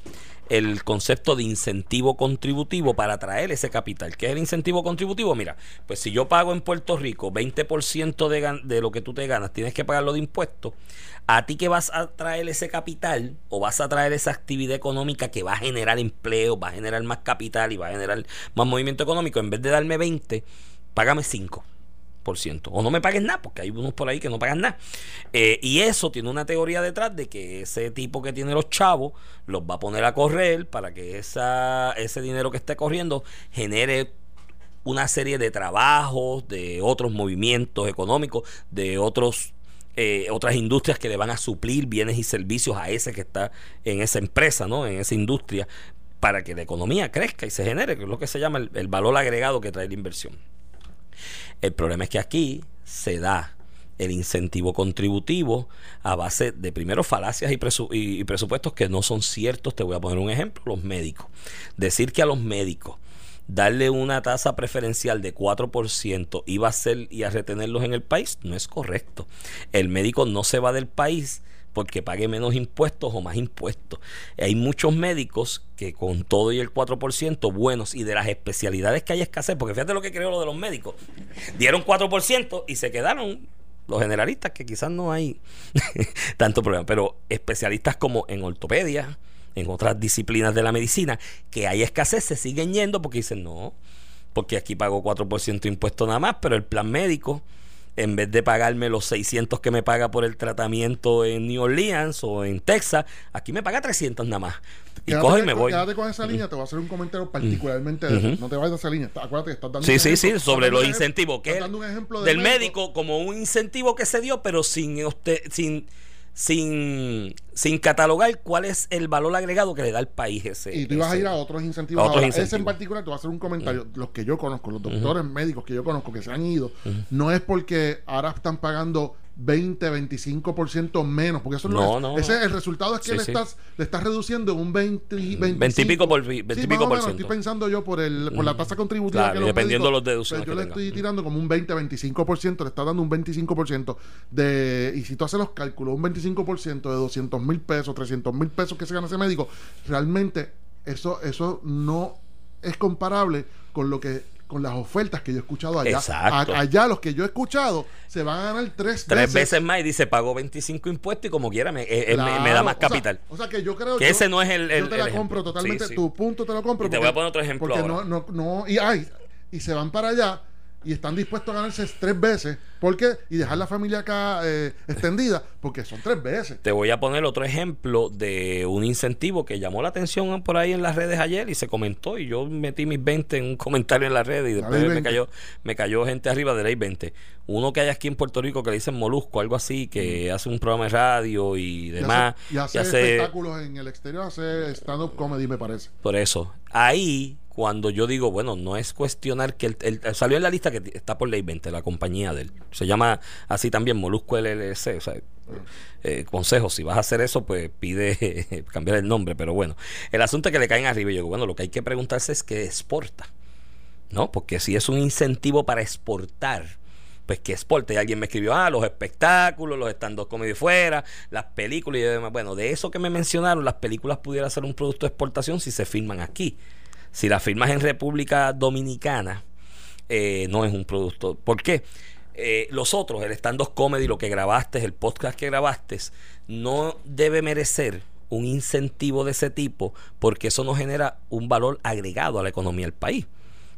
el concepto de incentivo contributivo para atraer ese capital. ¿Qué es el incentivo contributivo? Mira, pues si yo pago en Puerto Rico 20% de, de lo que tú te ganas, tienes que pagarlo de impuestos. A ti que vas a traer ese capital o vas a traer esa actividad económica que va a generar empleo, va a generar más capital y va a generar más movimiento económico, en vez de darme 20, págame 5. O no me pagues nada, porque hay unos por ahí que no pagan nada. Eh, y eso tiene una teoría detrás de que ese tipo que tiene los chavos los va a poner a correr para que esa, ese dinero que esté corriendo genere una serie de trabajos, de otros movimientos económicos, de otros eh, otras industrias que le van a suplir bienes y servicios a ese que está en esa empresa, ¿no? En esa industria, para que la economía crezca y se genere, que es lo que se llama el valor agregado que trae la inversión. El problema es que aquí se da el incentivo contributivo a base de primero falacias y, presupuestos que no son ciertos. Te voy a poner un ejemplo, los médicos. Decir que a los médicos darle una tasa preferencial de 4% iba a ser y a retenerlos en el país no es correcto. El médico no se va del país porque pague menos impuestos o más impuestos. Hay muchos médicos que con todo y el 4% buenos y de las especialidades que hay escasez, porque fíjate lo que creo lo de los médicos, dieron 4% y se quedaron los generalistas, que quizás no hay tanto problema, pero especialistas como en ortopedia, en otras disciplinas de la medicina, que hay escasez, se siguen yendo porque dicen no, porque aquí pago 4% de impuesto nada más, pero el plan médico en vez de pagarme los 600 que me paga por el tratamiento en New Orleans o en Texas, aquí me paga 300 nada más. Y coge y me voy. Quédate con esa línea, te voy a hacer un comentario particularmente de eso. No te vayas a esa línea. Acuérdate que estás dando Sí, sí, sí, sobre los incentivos. Que dando un ejemplo del médico, como un incentivo que se dio, pero sin usted, sin sin, sin catalogar cuál es el valor agregado que le da el país ese. Y tú ibas a ir a otros incentivos. Ese en particular, te voy a hacer un comentario. Los que yo conozco, los doctores médicos que yo conozco que se han ido, no es porque ahora están pagando 20, 25% menos, porque eso no, no, ese el resultado es que le estás le estás reduciendo un 20 20 y pico por 20 sí, pico por ciento. estoy pensando yo por el por la tasa contributiva que dependiendo los deducciones yo le estoy tirando como un 20, 25%, le está dando un 25% de y si tú haces los cálculos, un 25% de 200 mil pesos, 300 mil pesos que se gana ese médico, realmente eso eso no es comparable con lo que con las ofertas que yo he escuchado allá. allá los que yo he escuchado se van a ganar tres, tres veces. más y dice pagó 25 impuestos y como quiera me, eh, da más capital. O sea, que yo creo que ese no es el, yo te la compro totalmente. Tu punto te lo compro. Y te voy a poner otro ejemplo. Porque no, no, no, y ay, y se van para allá y están dispuestos a ganarse tres veces. ¿Por qué? Y dejar la familia acá eh, extendida, porque son tres veces. Te voy a poner otro ejemplo de un incentivo que llamó la atención por ahí en las redes ayer y se comentó. Y yo metí mis 20 en un comentario en las redes y después me cayó, me cayó gente arriba de ley 20. Uno que hay aquí en Puerto Rico que le dicen Molusco, algo así, que hace un programa de radio y demás. Y hace, espectáculos en el exterior, hace stand-up comedy, me parece. Por eso. Ahí cuando yo digo, bueno, no es cuestionar que él, salió en la lista que está por ley 20, la compañía de él. Se llama así también Molusco LLC, o sea, eh, consejo, si vas a hacer eso, pues pide cambiar el nombre, pero bueno, el asunto es que le caen arriba y yo bueno, lo que hay que preguntarse es qué exporta, ¿no? Porque si es un incentivo para exportar, pues que exporte. Y alguien me escribió, ah, los espectáculos, los stand comedy fuera, las películas y demás. Bueno, de eso que me mencionaron, las películas pudieran ser un producto de exportación si se filman aquí. Si la firmas en República Dominicana, eh, no es un producto. ¿Por qué? Eh, los otros, el stand-up comedy, lo que grabaste, el podcast que grabaste, no debe merecer un incentivo de ese tipo porque eso no genera un valor agregado a la economía del país.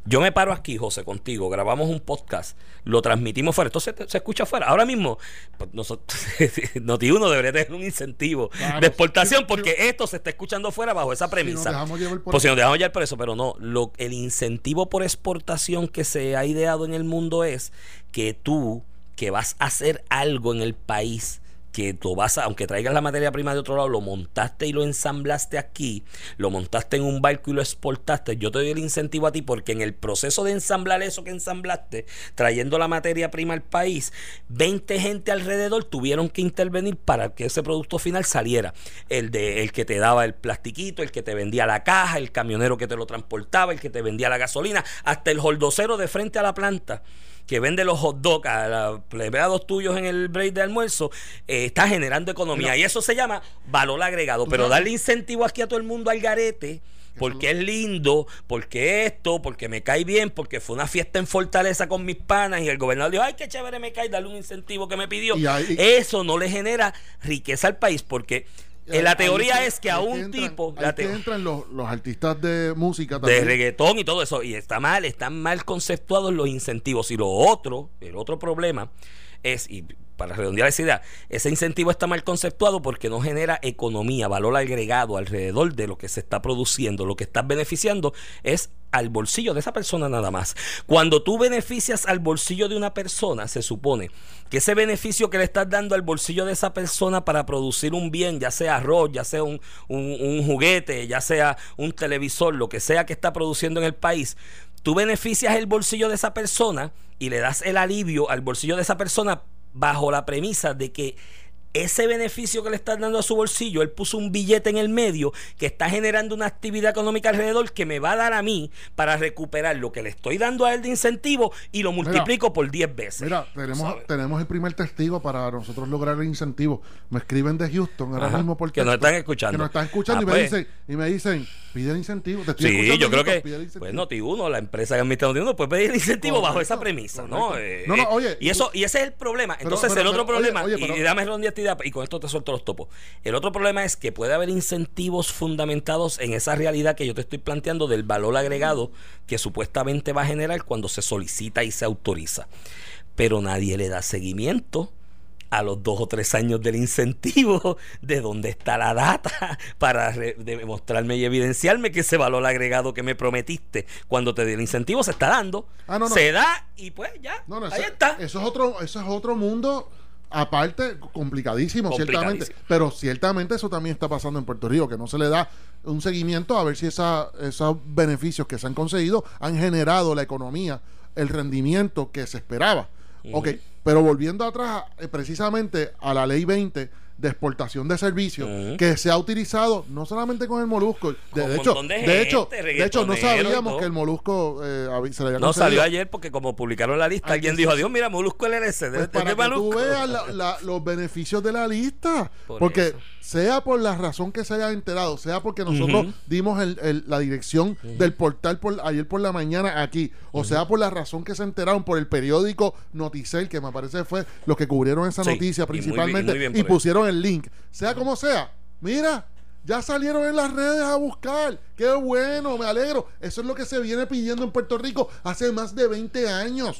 Yo me paro aquí, José, contigo, grabamos un podcast, lo transmitimos fuera, esto se, se escucha fuera. Ahora mismo, pues, nosotros, Noti1 debería tener un incentivo Claro, de exportación porque esto se está escuchando fuera bajo esa premisa. dejamos llevar por pues si nos dejamos llevar por eso, pero no, lo, el incentivo por exportación que se ha ideado en el mundo es que tú, que vas a hacer algo en el país, que tú vas a, aunque traigas la materia prima de otro lado, lo montaste y lo ensamblaste aquí, lo montaste en un barco y lo exportaste, yo te doy el incentivo a ti porque en el proceso de ensamblar eso que ensamblaste, trayendo la materia prima al país, 20 gente alrededor tuvieron que intervenir para que ese producto final saliera. El de el que te daba el plastiquito, el que te vendía la caja, el camionero que te lo transportaba, el que te vendía la gasolina, hasta el holdocero de frente a la planta que vende los hot dogs a los empleados tuyos en el break de almuerzo, eh, está generando economía. y eso se llama valor agregado. Pero darle incentivo aquí a todo el mundo al garete, porque es lindo, porque esto, porque me cae bien, porque fue una fiesta en Fortaleza con mis panas y el gobernador dijo, ay, qué chévere me cae, darle un incentivo que me pidió. Ahí- eso no le genera riqueza al país, porque eh, la teoría es que a un entran- tipo... la que entran los, los artistas de música de también. reggaetón y todo eso. Y está mal, están mal conceptuados los incentivos. Y lo otro, el otro problema es, y para redondear esa idea, ese incentivo está mal conceptuado porque no genera economía, valor agregado alrededor de lo que se está produciendo. Lo que estás beneficiando es al bolsillo de esa persona nada más. Cuando tú beneficias al bolsillo de una persona, se supone que ese beneficio que le estás dando al bolsillo de esa persona para producir un bien, ya sea arroz, ya sea un, un- un juguete, ya sea un televisor, lo que sea que está produciendo en el país, tú beneficias el bolsillo de esa persona y le das el alivio al bolsillo de esa persona bajo la premisa de que ese beneficio que le estás dando a su bolsillo, él puso un billete en el medio que está generando una actividad económica alrededor que me va a dar a mí para recuperar lo que le estoy dando a él de incentivo y lo multiplico por 10 veces. Mira, tenemos, ¿Sabes? tenemos el primer testigo para nosotros lograr el incentivo. Me escriben de Houston ahora Ajá, mismo por que nos están escuchando. Que nos están escuchando Ah, y, me pues. dicen, y me dicen, pide el incentivo. Te estoy Sí, yo creo que pues Noti1, la empresa que administra Noti1 puede pedir el incentivo bajo esa premisa, ¿no? Eh, No, no, eh, oye, y eso y ese es el problema. Entonces pero- el otro pero, oye, problema oye, y- pero- y, dame redondear y con esto te suelto los topos. El otro problema es que puede haber incentivos fundamentados en esa realidad que yo te estoy planteando del valor agregado que supuestamente va a generar cuando se solicita y se autoriza. Pero nadie le da seguimiento a los dos o tres años del incentivo, de dónde está la data para demostrarme y evidenciarme que ese valor agregado que me prometiste cuando te di el incentivo se está dando. Ah, no, no. Se da y pues ya, No, no, ahí eso, está. Eso es otro, eso es otro mundo aparte complicadísimo, ciertamente. Pero ciertamente eso también está pasando en Puerto Rico, que no se le da un seguimiento a ver si esa, esos beneficios que se han conseguido han generado la economía, el rendimiento que se esperaba. Ok, pero volviendo atrás eh, precisamente a la ley 20 de exportación de servicios que se ha utilizado no solamente con el molusco, de, de hecho, de de, hecho, gente, de hecho no sabíamos que el molusco eh, se le había No salió ayer porque como publicaron la lista, alguien dijo, adiós, mira, Molusco LLC. Pues para que tú Molusco". veas la- la- los beneficios de la lista. Por porque eso. Sea por la razón que se haya enterado, sea porque nosotros dimos el- el- la dirección del portal por, ayer por la mañana aquí, o sea por la razón que se enteraron por el periódico Noticel, que me parece fue los que cubrieron esa Sí, noticia y muy bien- principalmente, muy bien y, pusieron el link. Sea como sea, mira. Ya salieron en las redes a buscar. Qué bueno, me alegro. Eso es lo que se viene pidiendo en Puerto Rico hace más de 20 años.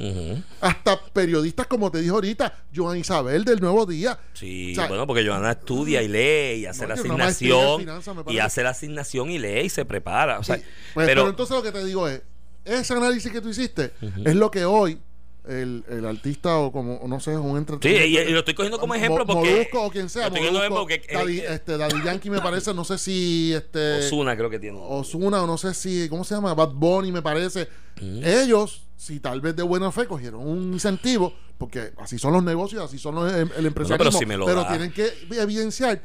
Hasta periodistas, como te dijo ahorita, Joan Isabel del Nuevo Día. Sí, O sea, bueno, porque Joana estudia y lee y hace No, la asignación finanzas, y hace la asignación y lee y se prepara. O sea, Sí, pues, pero, pero, entonces lo que te digo es, ese análisis que tú hiciste es lo que hoy el, el artista o como, no sé, un sí, entretenimiento. y, y lo estoy cogiendo como Mo- ejemplo porque Molusco o quien sea, lo estoy cogiendo Molusco, porque eh, Daddy, eh, este, Daddy Yankee me parece, no sé si este Ozuna creo que tiene. Osuna o no sé si, ¿cómo se llama? Bad Bunny me parece. Ellos, si tal vez de buena fe cogieron un incentivo, porque así son los negocios, así son los, em, el empresarialismo, pero si me lo pero da. tienen que evidenciar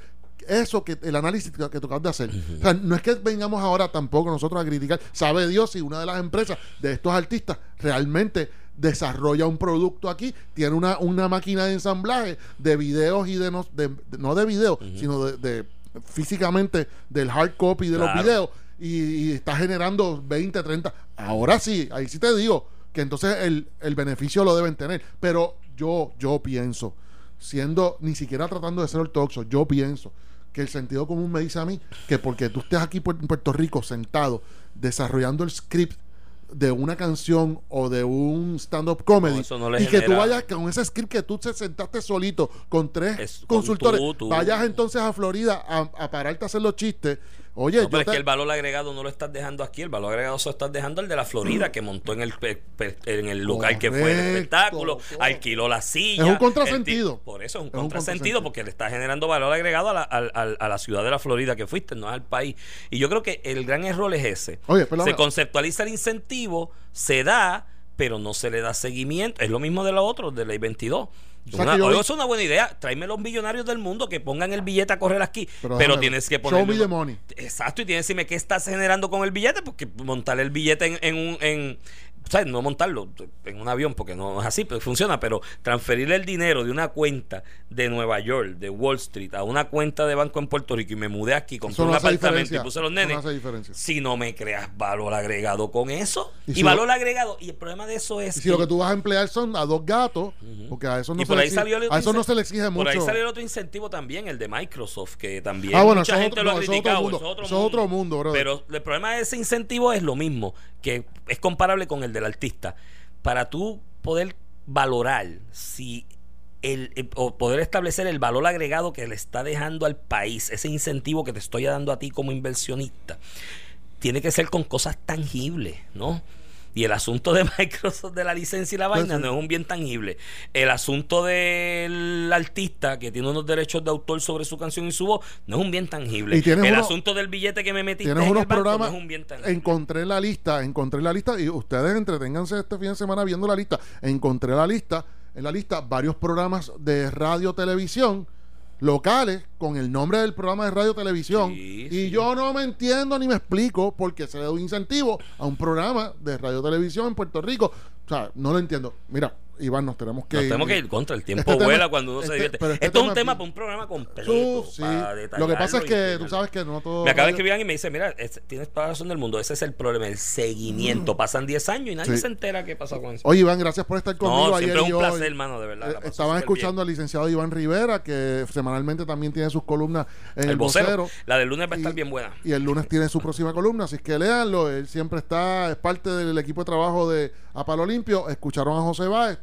eso que el análisis que, que tú acabas de hacer. O sea, no es que vengamos ahora tampoco nosotros a criticar. Sabe Dios si una de las empresas de estos artistas realmente desarrolla un producto aquí, tiene una, una máquina de ensamblaje de videos y de no de, de- no de videos, sino de, de- físicamente del hard copy de los videos y, y está generando 20, 30. Ahora sí, ahí sí te digo que entonces el, el beneficio lo deben tener. Pero yo, yo pienso, siendo ni siquiera tratando de ser ortodoxo, yo pienso que el sentido común me dice a mí que porque tú estés aquí en Puerto Rico sentado desarrollando el script de una canción o de un stand-up comedy No, no y que tú vayas con ese script que tú te sentaste solito con tres Es con consultores, tú, tú. vayas entonces a Florida a, a pararte a hacer los chistes. Oye, No, yo pero es que el valor agregado no lo estás dejando aquí, el valor agregado se lo estás dejando el de la Florida, que montó en el en el local que fue el espectáculo, alquiló la silla. Es un contrasentido. ti- Por eso es un Es un contrasentido, porque le está generando valor agregado a la, al- al- a la ciudad de la Florida que fuiste, no al país. Y yo creo que el gran error es ese. Oye, perdóname. se conceptualiza el incentivo, se da, pero no se le da seguimiento. Es lo mismo de lo otro, de ley 22. O sea, yo es una buena idea. Tráeme los millonarios del mundo que pongan el billete a correr aquí. Pero tienes que Show poner. me the money. Exacto, y tienes que decirme qué estás generando con el billete, porque montar el billete en, en un. En, ¿sabes? No montarlo en un avión, porque no es así, pero funciona, pero transferirle el dinero de una cuenta de Nueva York, de Wall Street, a una cuenta de banco en Puerto Rico y me mudé aquí, compré un apartamento y puse los nenes. Si no me creas valor agregado con eso, Y valor lo- agregado, y el problema de eso es. Y si lo que tú vas a emplear son a dos gatos, porque a eso no, y se, por le ahí exige, salió el otro a eso no incen- se le exige Por mucho. ahí salió el otro incentivo también, el de Microsoft, que también Ah, bueno, mucha eso gente otro- lo ha no, eso es otro criticado. mundo. eso es otro mundo. Pero el problema de ese incentivo es lo mismo, que es comparable con el del artista. Para tú poder valorar si el, el- o poder establecer el valor agregado que le está dejando al país, ese incentivo que te estoy dando a ti como inversionista, tiene que ser con cosas tangibles, ¿no? Y el asunto de Microsoft de la licencia y la Pues vaina sí. no es un bien tangible. El asunto del artista que tiene unos derechos de autor sobre su canción y su voz no es un bien tangible. Y el uno- asunto del billete que me metiste Tienes en unos el banco programas. no es un bien tangible. encontré la lista, encontré la lista y ustedes entreténganse este fin de semana viendo la lista. Encontré la lista, en la lista varios programas de radio televisión locales con el nombre del programa de radio televisión Sí, y sí. yo no me entiendo ni me explico por qué se le da un incentivo a un programa de radio televisión en Puerto Rico. O sea, no lo entiendo. Mira, Iván, nos tenemos que Nos ir. tenemos que ir contra el tiempo Este tema- vuela cuando uno este- se divierte. pero este Esto es un tema para un programa completo. Sí. Lo que pasa es que tú sabes que no todo. Me acaba de escribir y me dice, mira, es- tienes toda la razón del mundo, ese es el problema, el seguimiento. Pasan 10 años y nadie Mm. Sí. se entera qué pasó con eso. Oye, Iván, gracias por estar conmigo no, ayer siempre es y un placer, hermano, de verdad. Eh, Estaban escuchando bien. al licenciado Iván Rivera, que semanalmente también tiene sus columnas en el, el vocero. vocero. La del lunes va a estar Y- bien buena. Y el lunes tiene su próxima columna, así que léanlo. Él siempre está, es parte del equipo de trabajo de A Palo Limpio. Escucharon a José Báez,